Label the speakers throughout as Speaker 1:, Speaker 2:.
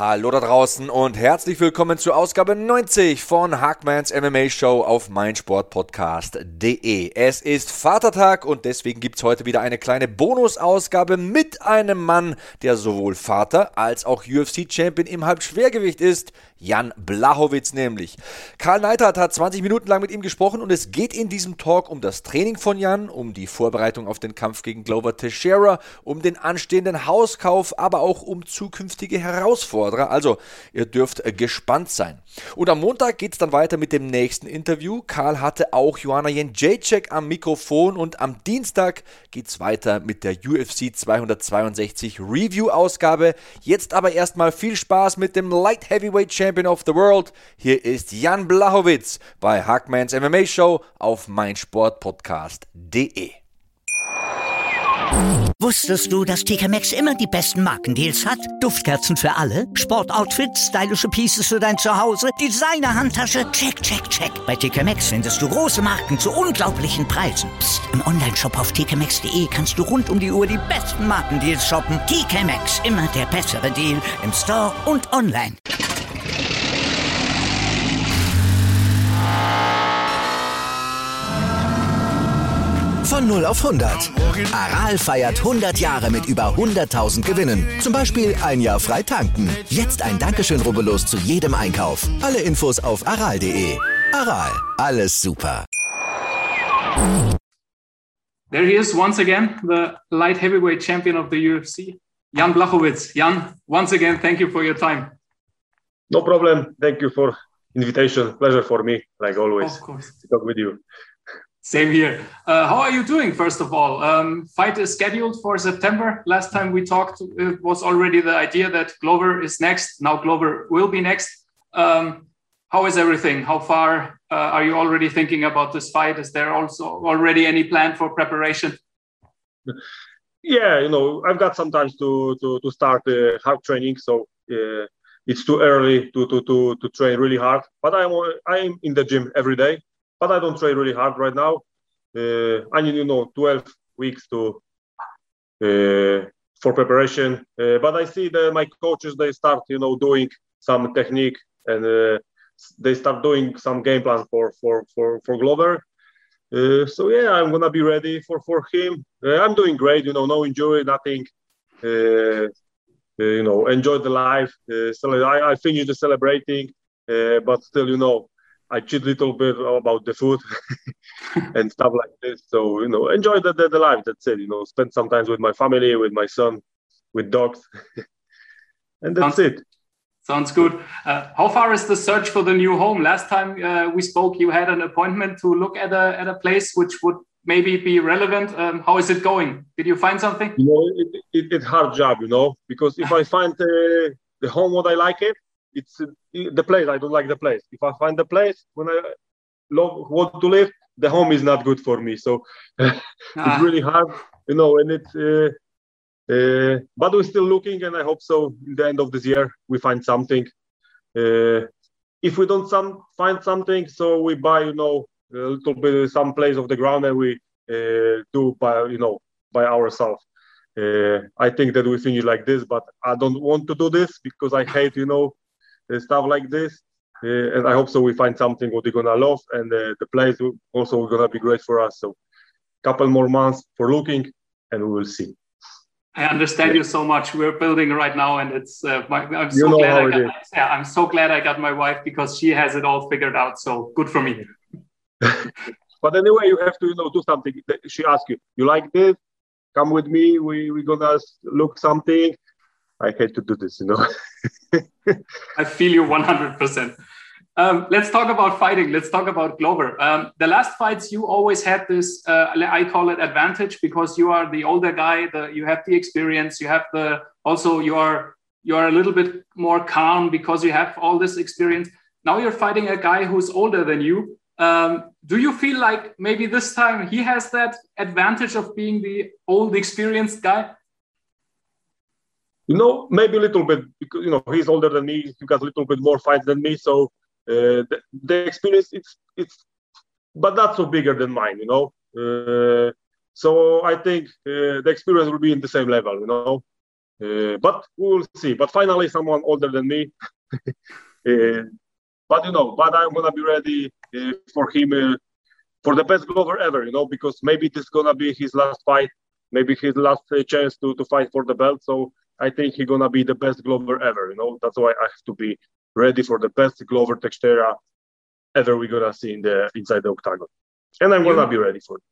Speaker 1: Hallo da draußen und herzlich willkommen zur Ausgabe 90 von Hackmans MMA Show auf meinsportpodcast.de. Es ist Vatertag und deswegen gibt es heute wieder eine kleine Bonusausgabe mit einem Mann, der sowohl Vater als auch UFC-Champion im Halbschwergewicht ist. Jan Blachowitz nämlich. Karl Neidhardt hat 20 Minuten lang mit ihm gesprochen und es geht in diesem Talk um das Training von Jan, um die Vorbereitung auf den Kampf gegen Glover Teixeira, um den anstehenden Hauskauf, aber auch um zukünftige Herausforderer. Also, ihr dürft gespannt sein. Und am Montag geht es dann weiter mit dem nächsten Interview. Karl hatte auch Joanna Jędrzejczyk am Mikrofon und am Dienstag geht es weiter mit der UFC 262 Review-Ausgabe. Jetzt aber erstmal viel Spaß mit dem Light Heavyweight Champion Champion of the World. Hier ist Jan Blachowitz bei Hackmans MMA Show auf meinsportpodcast.de.
Speaker 2: Wusstest du, dass TK Maxx immer die besten Markendeals hat? Duftkerzen für alle, Sportoutfits, stylische Pieces für dein Zuhause, Designer-Handtasche, check, check, check. Bei TK Maxx findest du große Marken zu unglaublichen Preisen. Psst. im Onlineshop auf tkmaxx.de kannst du rund um die Uhr die besten Markendeals shoppen. TK Maxx, immer der bessere Deal im Store und online.
Speaker 3: Von 0 auf 100. Aral feiert 100 Jahre mit über 100.000 Gewinnen. Zum Beispiel ein Jahr frei tanken. Jetzt ein Dankeschön, rubbellos zu jedem Einkauf. Alle Infos auf aral.de. Aral, alles super.
Speaker 4: There he is once again, the light heavyweight champion of the UFC, Jan Blachowicz. Jan, once again, thank you for your time.
Speaker 5: No problem. Thank you for invitation. Pleasure for me, like always,
Speaker 4: Of course.
Speaker 5: to talk with you.
Speaker 4: Same here. Uh, how are you doing, first of all? Um, fight is scheduled for September. Last time we talked, it was already the idea that Glover is next. Now Glover will be next. Um, how is everything? How far uh, are you already thinking about this fight? Is there also already any plan for preparation?
Speaker 5: Yeah, you know, I've got some time to to, to start uh, hard training, so uh, it's too early to, to to to train really hard. But I'm I'm in the gym every day, but I don't train really hard right now. Uh, I need you know 12 weeks to uh, for preparation. Uh, but I see that my coaches they start you know doing some technique and uh, they start doing some game plan for for for for Glover. Uh, so yeah, I'm gonna be ready for for him. Uh, I'm doing great, you know, no injury, nothing. You know, enjoy the life. I, I finished the celebrating, but still, you know, I cheat a little bit about the food and stuff like this. So you know, enjoy the, the, the life. That's it. You know, spend some time with my family, with my son, with dogs, and that's
Speaker 4: Sounds-
Speaker 5: it.
Speaker 4: Sounds good. Uh, how far is the search for the new home? Last time uh, we spoke, you had an appointment to look at a at a place which would maybe be relevant. Um, how is it going? Did you find something?
Speaker 5: you know it, it, it's hard job you know because if i find uh, the home what i like it it's uh, the place i don't like the place. If i find the place when i love want to live the home is not good for me. So
Speaker 4: Ah,
Speaker 5: it's really hard you know and it's uh, uh, but we're still looking and i hope so in the end of this year we find something. Uh, if we don't some find something so we buy you know a little bit some place of the ground and we uh, do by you know by ourselves. Uh, I think that we finish like this, but I don't want to do this because I hate, you know, stuff like this. uh, and I hope so. We find something what they're gonna love, and uh, the place also gonna be great for us. So, couple more months for looking, and we will see.
Speaker 4: I understand yeah. you so much. We're building right now, and it's. Uh, my, I'm so glad I got. Yeah, I'm so glad I got my wife because she has it all figured out. So good for me.
Speaker 5: but anyway, you have to you know do something. She asks you, "You like this? Come with me. We we gonna look something." I hate to do this, you know.
Speaker 4: I feel you 100%. Um, let's talk about fighting. Let's talk about Glover. Um, the last fights, you always had this, uh, I call it advantage because you are the older guy, the, you have the experience, you have the, also you are, you are a little bit more calm because you have all this experience. Now you're fighting a guy who's older than you. Um, do you feel like maybe this time he has that advantage of being the old experienced guy?
Speaker 5: You know, maybe a little bit because you know he's older than me. He got a little bit more fights than me, so uh, the, the, experience it's it's, but not so bigger than mine. You know, uh, so I think uh, the experience will be in the same level. You know, uh, but we will see. But finally, someone older than me. Uh, but you know, but I'm gonna be ready uh, for him for the best Glover ever. You know, because maybe this is gonna be his last fight, maybe his last chance to to fight for the belt. So I think he's gonna be the best Glover ever. You know, that's why I have to be ready for the best Glover Teixeira ever we're gonna see in the inside the octagon, and I'm gonna be ready for it.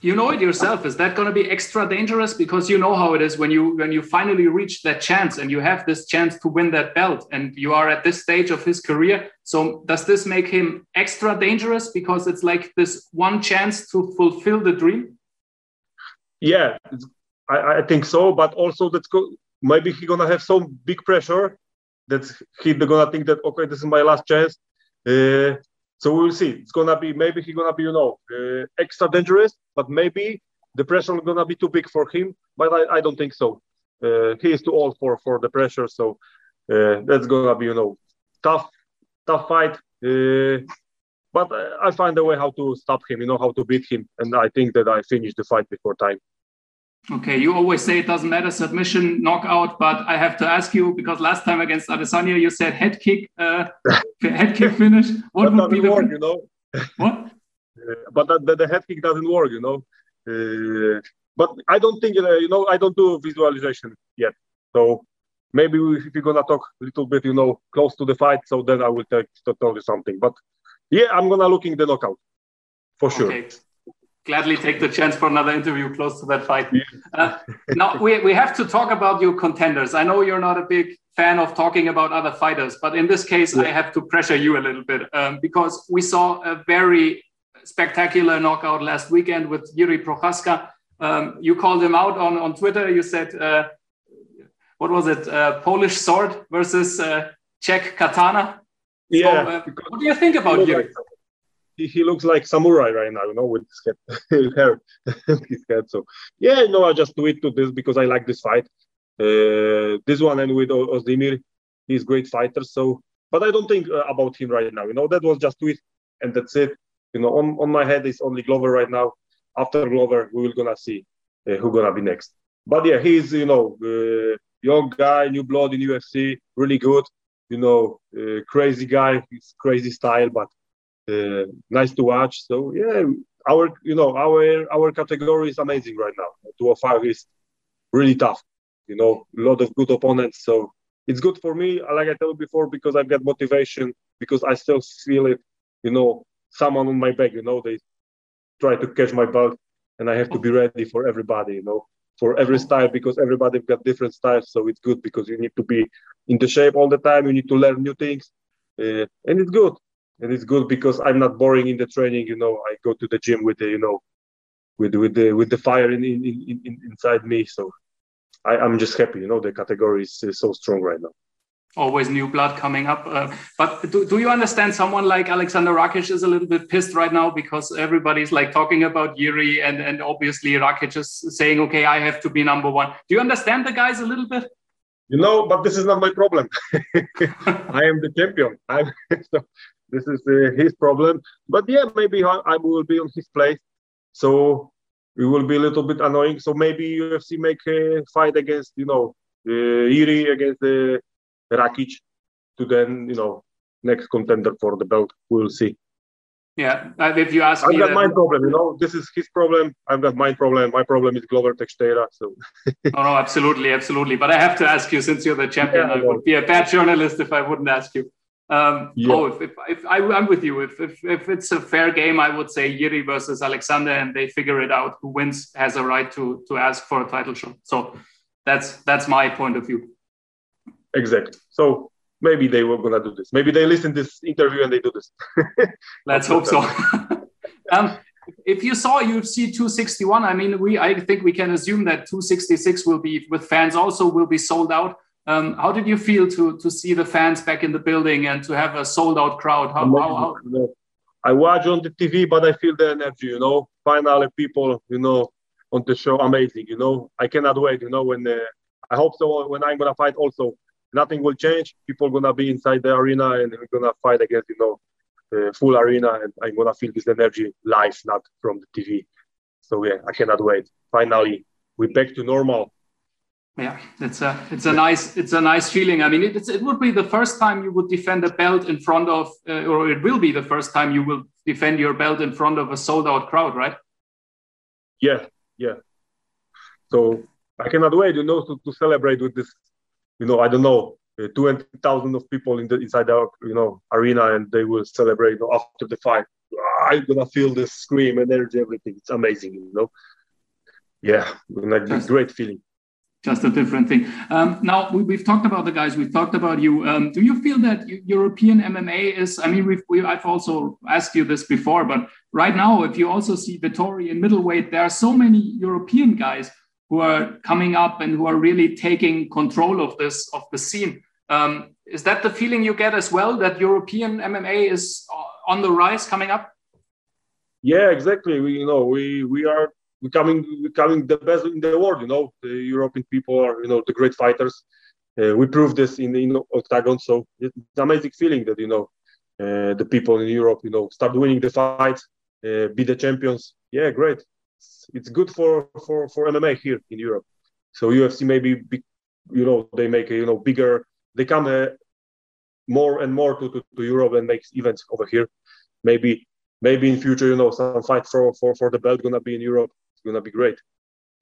Speaker 4: You know it yourself. Is that going to be extra dangerous because you know how it is when you when you finally reach that chance and you have this chance to win that belt and you are at this stage of his career. So does this make him extra dangerous because it's like this one chance to fulfill the dream?
Speaker 5: Yeah, I, I think so. But also that's go, maybe he's gonna have some big pressure that he's gonna think that okay, this is my last chance. Uh, so we'll see. It's gonna be maybe he's gonna be you know uh, extra dangerous, but maybe the pressure is gonna be too big for him. But I, I don't think so. Uh, he is too old for for the pressure, so uh, that's gonna be you know tough tough fight. Uh, but I find a way how to stop him, you know, how to beat him, and I think that I finished the fight before time.
Speaker 4: Okay, you always say it doesn't matter submission, knockout, but I have to ask you because last time against Adesanya you said head kick, uh, head kick finish.
Speaker 5: What would be the work, you know?
Speaker 4: What?
Speaker 5: Uh, but the, the, head kick doesn't work, you know. Uh, but I don't think uh, you know I don't do visualization yet. So maybe if you're gonna talk a little bit, you know, close to the fight, so then I will tell, tell you something. But yeah, I'm gonna looking the knockout for sure. Okay
Speaker 4: gladly take the chance for another interview close to that fight. Uh, now we, we have to talk about your contenders. I know you're not a big fan of talking about other fighters, but in this case, yeah. I have to pressure you a little bit um, because we saw a very spectacular knockout last weekend with Yuri Prochazka. Um, you called him out on, on Twitter. You said, uh, what was it? Uh, Polish sword versus uh, Czech katana.
Speaker 5: Yeah. So, uh,
Speaker 4: what do you think about Jiri?
Speaker 5: He, he looks like samurai right now, you know, with his head, hair, his head. So yeah, no, I just do it to this because I like this fight. Uh, this one and with Oezdemir, he's great fighter. So, but I don't think uh, about him right now. You know, that was just tweet, and that's it. You know, on, on my head is only Glover right now. After Glover, we will gonna see uh, who gonna be next. But yeah, he's you know uh, young guy, new blood in UFC, really good. You know, uh, crazy guy, he's crazy style, but uh, nice to watch. So yeah, our you know our our category is amazing right now. 205 is really tough. You know, a lot of good opponents. So it's good for me, like I told before, because I've got motivation. Because I still feel it. You know, someone on my back. You know, they try to catch my belt, and I have to be ready for everybody. You know, for every style because everybody got different styles. So it's good because you need to be in the shape all the time. You need to learn new things, uh, and it's good and it's good because I'm not boring in the training. You know, I go to the gym with the you know, with with the with the fire in, in, in, in inside me. So I, I'm just happy. You know, the category is, is so strong right now.
Speaker 4: Always new blood coming up. Uh, but do, do you understand someone like Alexander Rakic is a little bit pissed right now because everybody's like talking about Yuri and, and obviously Rakic is saying, okay, I have to be number one. Do you understand the guys a little bit?
Speaker 5: You know, but this is not my problem. I am the champion. I'm, so this is uh, his problem. But yeah, maybe I, will be on his place. So it will be a little bit annoying. So maybe UFC make a fight against, you know, uh, Jiri against uh, Rakic to then, you know, next contender for the belt. We'll see.
Speaker 4: Yeah, if you ask
Speaker 5: I've
Speaker 4: me,
Speaker 5: got
Speaker 4: that-
Speaker 5: my problem. You know, this is his problem. I've got my problem. My problem is Glover Teixeira. So
Speaker 4: oh, no, absolutely, absolutely. But I have to ask you, since you're the champion,
Speaker 5: Yeah, I
Speaker 4: I would be a bad journalist if I wouldn't ask you. Um,
Speaker 5: Yeah.
Speaker 4: Oh, if, if, if I, I'm with you. If, if if it's a fair game, I would say Yuri versus Alexander, and they figure it out. Who wins has a right to to ask for a title shot. So that's that's my point of view.
Speaker 5: exactly. So maybe they were gonna do this. Maybe they listen to this interview and they do this.
Speaker 4: Let's hope so. um, if you saw UFC 261, I mean, we I think we can assume that 266 will be with fans also will be sold out. Um, how did you feel to to see the fans back in the building and to have a sold out crowd? How, how, how
Speaker 5: I watch on the TV, but I feel the energy. You know, finally people, you know, on the show, amazing. You know, I cannot wait. You know, when uh, I hope so. When I'm gonna fight, also nothing will change. People gonna be inside the arena and we're gonna fight against, you know, full arena, and I'm gonna feel this energy live, not from the TV. So yeah, I cannot wait. Finally, we're back to normal.
Speaker 4: Yeah, it's a it's a nice it's a nice feeling. I mean, it, it's, it would be the first time you would defend a belt in front of, uh, or it will be the first time you will defend your belt in front of a sold out crowd, right?
Speaker 5: Yeah, yeah. So I cannot wait, you know, to, to celebrate with this, you know, I don't know, uh, 20,000 of people in the inside our, you know, arena and they will celebrate you know, after the fight. I'm gonna feel the scream, energy, everything. It's amazing, you know. Yeah, be great feeling.
Speaker 4: Just a different thing. Um, now we, have talked about the guys. We've talked about you. Um, do you feel that European MMA is? I mean, we've, we, I've also asked you this before, but right now, if you also see Vettori in middleweight, there are so many European guys who are coming up and who are really taking control of this of the scene. Um, is that the feeling you get as well? That European MMA is uh, on the rise, coming up?
Speaker 5: Yeah, exactly. We, you know, we we are becoming becoming the best in the world. You know, the European people are, you know, the great fighters. Uh, we proved this in in octagon, so it's an amazing feeling that you know uh, the people in Europe, you know, start winning the fights, uh, be the champions. Yeah, great. It's, it's good for for for MMA here in Europe. So UFC maybe, be, you know, they make a, you know bigger. They come uh, more and more to, to, to Europe and make events over here. Maybe maybe in future, you know, some fight for for for the belt gonna be in Europe. Gonna be great.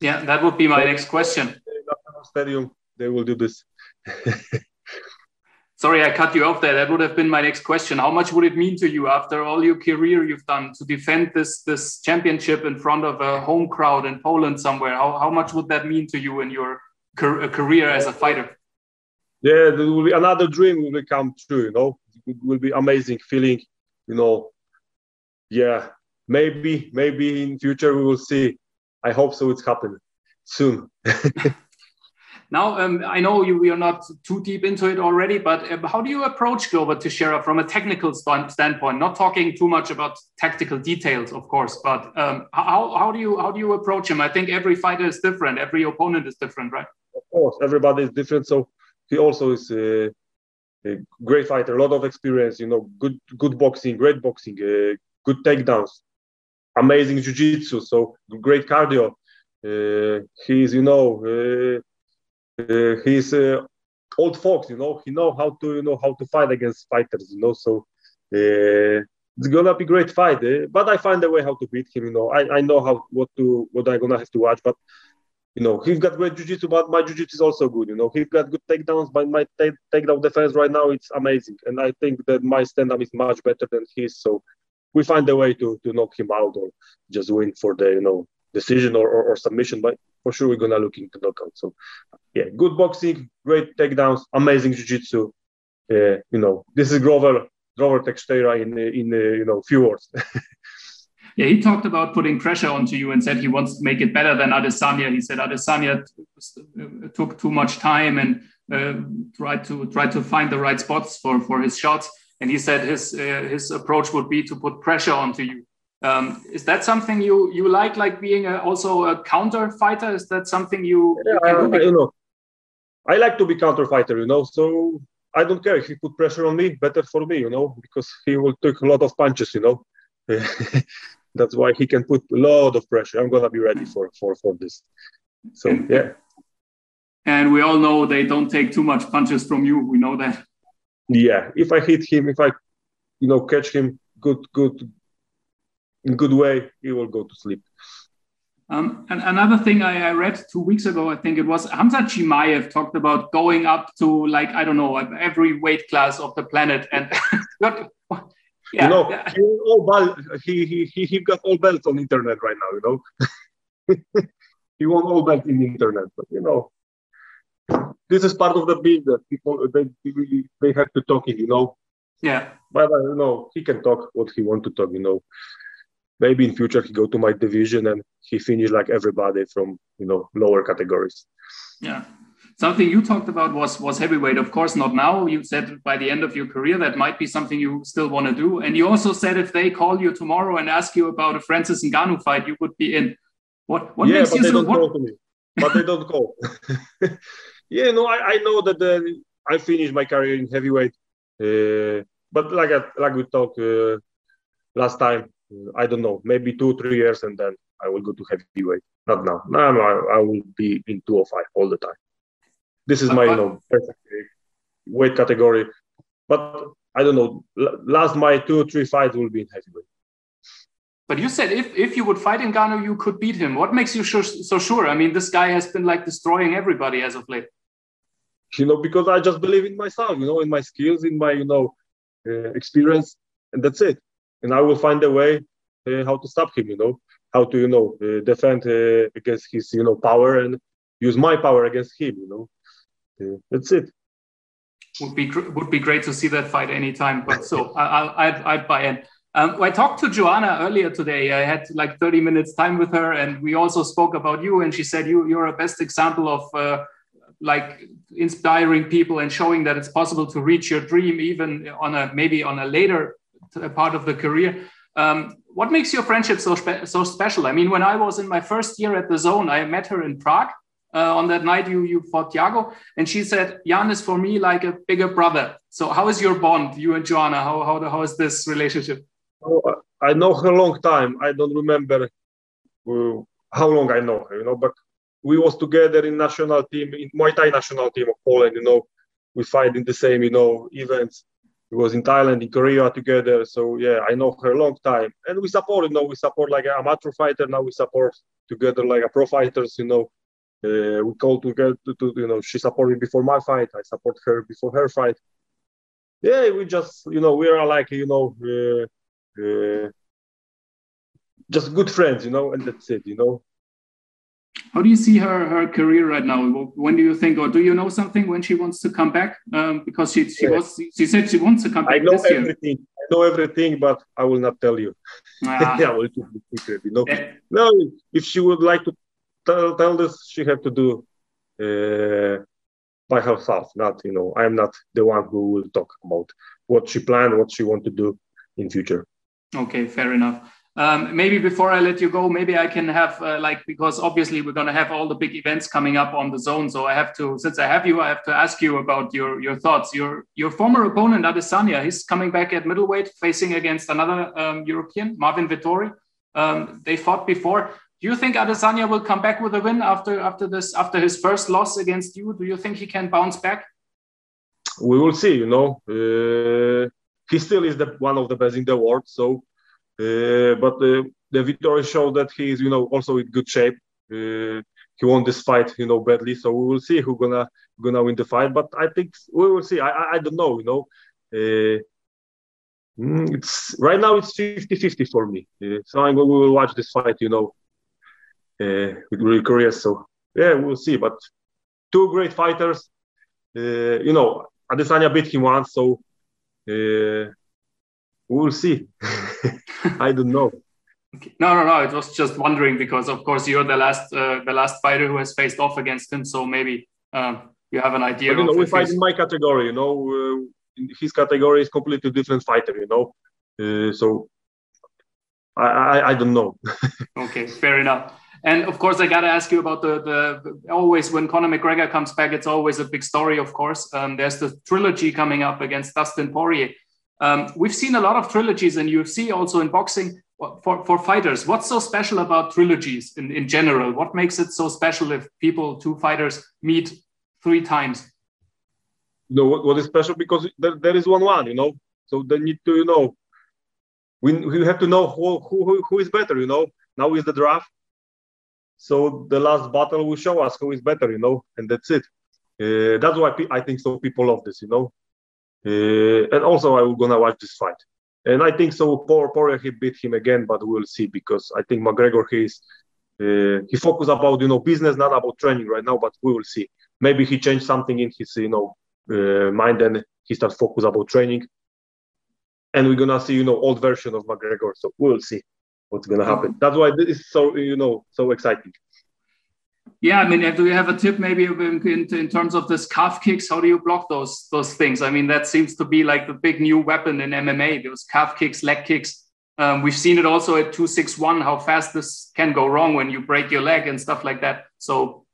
Speaker 4: Yeah, that would be my next question.
Speaker 5: Stadium, they will do this.
Speaker 4: Sorry, I cut you off there. That would have been my next question. How much would it mean to you after all your career you've done to defend this this championship in front of a home crowd in Poland somewhere? How, how much would that mean to you in your car- career as a fighter?
Speaker 5: Yeah, there will be another dream will come true. You know, it will be amazing feeling. You know, yeah, maybe maybe in future we will see. I hope so. It's happening soon.
Speaker 4: Now, um, I know you, we are not too deep into it already, but um, how do you approach Glover Teixeira from a technical stand- standpoint? Not talking too much about tactical details, of course, but um, how, how do you how do you approach him? I think every fighter is different, every opponent is different, right?
Speaker 5: of course, everybody is different. So he also is a, a great fighter, a lot of experience. You know, good good boxing, great boxing, uh, good takedowns, amazing jiu-jitsu. So great cardio. Uh, he's you know uh, uh, he's uh, old fox. You know, he know how to you know how to fight against fighters. You know, so. Uh, it's gonna be great fight, eh? but I find a way how to beat him. You know, I, I know how what to what I'm gonna have to watch, but you know, he's got great jiu-jitsu, but my jiu-jitsu is also good. You know, he's got good takedowns, but my take takedown defense right now it's amazing, and I think that my stand-up is much better than his. So we find a way to to knock him out or just win for the you know decision or, or, or submission. But for sure, we're gonna look into knockout. So yeah, good boxing, great takedowns, amazing jiu-jitsu. Uh, you know, this is Grover Grover Teixeira in in uh, you know few words.
Speaker 4: Yeah, he talked about putting pressure onto you and said he wants to make it better than Adesanya. He said Adesanya t- took too much time and uh, tried to try to find the right spots for for his shots. And he said his uh, his approach would be to put pressure onto you. Um, is that something you you like, like being a, also a counter fighter? Is that something you, you
Speaker 5: Yeah,
Speaker 4: can
Speaker 5: I, you know, I like to be counter fighter, you know. So I don't care if he put pressure on me. Better for me, you know, because he will take a lot of punches, you know. That's why he can put a lot of pressure. I'm gonna be ready for for for this. So yeah,
Speaker 4: And we all know they don't take too much punches from you. We know that.
Speaker 5: Yeah, if I hit him, if I, you know, catch him good, good, in good way, he will go to sleep.
Speaker 4: Um, and another thing I, I, read two weeks ago, I think it was Khamzat Chimaev talked about going up to like I don't know every weight class of the planet, and
Speaker 5: yeah, you know, he, all he, he, he got all belts on internet right now. You know, he won all belts in the internet, but you know, this is part of the business. People they they have to talk it, you know.
Speaker 4: Yeah.
Speaker 5: But uh, you know, he can talk what he want to talk. You know, maybe in future he go to my division and he finish like everybody from you know lower categories.
Speaker 4: Yeah. Something you talked about was was heavyweight. Of course, not now. You said by the end of your career that might be something you still want to do. And you also said if they call you tomorrow and ask you about a Francis Ngannou fight, you would be in. What what
Speaker 5: yeah,
Speaker 4: makes
Speaker 5: but
Speaker 4: you
Speaker 5: they
Speaker 4: so,
Speaker 5: don't what? call to me. But they don't call. yeah, no, I, I know that uh, I finished my career in heavyweight. Uh, but like like we talked uh, last time, I don't know, maybe two three years, and then I will go to heavyweight. Not now. Now I, I will be in 205 all the time. This is my you know perfect weight category. But I don't know. Last my two three fights will be in heavyweight.
Speaker 4: But you said if, if you would fight in Ngannou, you could beat him. What makes you sure, so sure? I mean, this guy has been like destroying everybody as of late.
Speaker 5: You know, because I just believe in myself, you know, in my skills, in my, you know, uh, experience, and that's it. And I will find a way uh, how to stop him, you know, how to, you know, uh, defend uh, against his, you know, power and use my power against him, you know. Uh, that's it.
Speaker 4: Would be would be great to see that fight anytime. But so I, I'd, I'd buy in. Um, I talked to Joanna earlier today. I had like 30 minutes time with her, and we also spoke about you. And she said you you're a best example of uh, like inspiring people and showing that it's possible to reach your dream even on a maybe on a later part of the career. Um, what makes your friendship so spe so special? I mean, when I was in my first year at the Zone, I met her in Prague. Uh, on that night, you you fought Thiago, and she said, "Jan is for me like a bigger brother." So, how is your bond, you and Joanna? How how how is this relationship?
Speaker 5: Oh, I know her a long time. I don't remember uh, how long I know her, you know, but we was together in national team, in Muay Thai national team of Poland, you know, we fight in the same, you know, events. We was in Thailand, in Korea together. So yeah, I know her a long time. And we support, you know, we support like an amateur fighter. Now we support together like a pro fighters, you know. Uh, we call together to, to, you know, she supported me before my fight. I support her before her fight. Yeah, we just, you know, we are like, you know, uh, uh, just good friends, you know, and that's it, you know.
Speaker 4: How do you see her her career right now? When do you think, or do you know something when she wants to come back? Um, because she she was she said she wants to come back.
Speaker 5: I know everything. Year. I know everything, but I will not tell you. Ah. I will keep it secret. You know. Yeah. No, if she would like to tell, tell this, she have to do uh, by herself. Not you know, I am not the one who will talk about what she planned, what she want to do in future.
Speaker 4: Okay, fair enough. Um, maybe before I let you go, maybe I can have uh, like because obviously we're going to have all the big events coming up on the zone. So I have to, since I have you, I have to ask you about your your thoughts. Your your former opponent Adesanya, he's coming back at middleweight, facing against another um, European, Marvin Vettori. Um, they fought before. Do you think Adesanya will come back with a win after after this after his first loss against you? Do you think he can bounce back?
Speaker 5: We will see. You know. Uh he still is the one of the best in the world. So, but uh, the victory showed that he is, you know, also in good shape. Uh, he won this fight, you know, badly. So we will see who gonna gonna win the fight. But I think we will see. I I, I don't know, you know. Uh, mm, it's right now it's 50-50 for me. Uh, so I'm, we will watch this fight, you know, uh, with really curious. So yeah, we'll see. But two great fighters. you know, Adesanya beat him once, so uh, we'll see. I don't know.
Speaker 4: No, no, no. It was just wondering because, of course, you're the last, uh, the last fighter who has faced off against him. So maybe um, you have an idea.
Speaker 5: But, you know, we fight in my category. You know, uh, his category is completely different fighter. You know, uh, so I, I, I don't know.
Speaker 4: okay, fair enough. And of course, I got to ask you about the, the always when Conor McGregor comes back, it's always a big story, of course. Um, there's the trilogy coming up against Dustin Poirier. Um, we've seen a lot of trilogies in UFC, also in boxing for, for fighters. What's so special about trilogies in, in general? What makes it so special if people, two fighters, meet three times?
Speaker 5: you know what, what is special because there, there is one one. You know, so they need to you know we, we have to know who, who who is better. You know, now is the draft. So the last battle will show us who is better. You know, and that's it. Uh, that's why I think so. People love this. You know, and also I'm gonna watch this fight. And I think so. Poor Poirier he beat him again, but we'll see because I think McGregor he is uh, he focus about you know business, not about training right now. But we will see. Maybe he changed something in his you know uh, mind and he start focus about training. And we're gonna see you know old version of McGregor. So we will see what's gonna happen. That's why this is so you know so exciting.
Speaker 4: Yeah, I mean, do you have a tip maybe in, in, terms of this calf kicks? How do you block those those things? I mean, that seems to be like the big new weapon in MMA. Those calf kicks, leg kicks. Um, we've seen it also at two six one. How fast this can go wrong when you break your leg and stuff like that. So,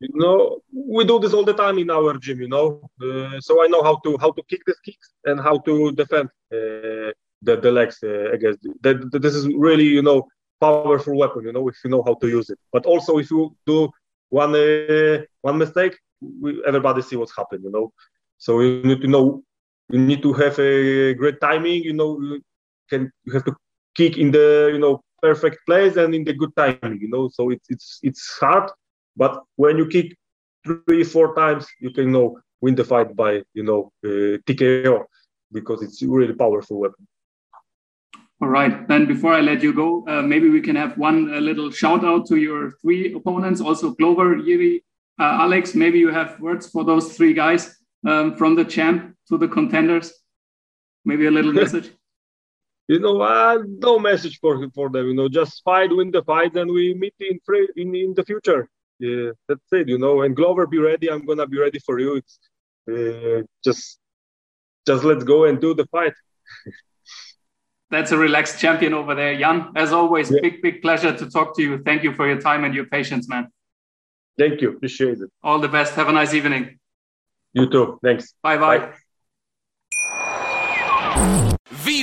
Speaker 5: you know, we do this all the time in our gym. You know, uh, so I know how to how to kick these kicks and how to defend uh, the the legs uh, against. That, this is really you know powerful weapon. You know, if you know how to use it. But also if you do one uh, one mistake, we, everybody see what's happened. You know, so you need to know. You need to have a great timing. You know, you can you have to kick in the you know perfect place and in the good timing. You know, so it's it's it's hard, but when you kick three four times, you can you know win the fight by you know uh, TKO because it's really powerful weapon.
Speaker 4: All right. Then before I let you go, uh, maybe we can have one uh, little shout out to your three opponents, also Glover, Yuri, uh, Alex. Maybe you have words for those three guys um, from the champ to the contenders. Maybe a little message.
Speaker 5: you know, uh, no message for for them. You know, just fight, win the fight, and we meet in in in the future. Yeah, that's it. You know, and Glover, be ready. I'm gonna be ready for you. It's uh, just just let's go and do the fight.
Speaker 4: that's a relaxed champion over there. Jan, as always, yeah. big, big pleasure to talk to you. Thank you for your time and your patience, man.
Speaker 5: Thank you. Appreciate it.
Speaker 4: All the best. Have a nice evening.
Speaker 5: You too. Thanks.
Speaker 4: Bye-bye. Bye.
Speaker 6: Wieder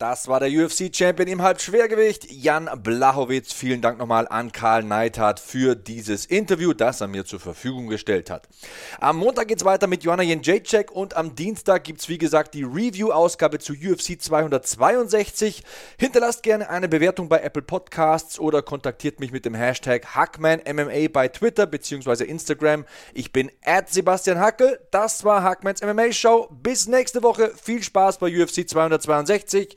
Speaker 1: Das war der UFC-Champion im Halbschwergewicht, Jan Blachowitz. Vielen Dank nochmal an Karl Neithardt für dieses Interview, das er mir zur Verfügung gestellt hat. Am Montag geht es weiter mit Joanna Jędrzejczyk und am Dienstag gibt es wie gesagt die Review-Ausgabe zu UFC 262. Hinterlasst gerne eine Bewertung bei Apple Podcasts oder kontaktiert mich mit dem Hashtag HackmanMMA bei Twitter bzw. Instagram. Ich bin at Sebastian Hackel. Das war Hackmans MMA Show. Bis nächste Woche. Viel Spaß bei UFC 262.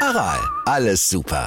Speaker 3: Aral, alles super.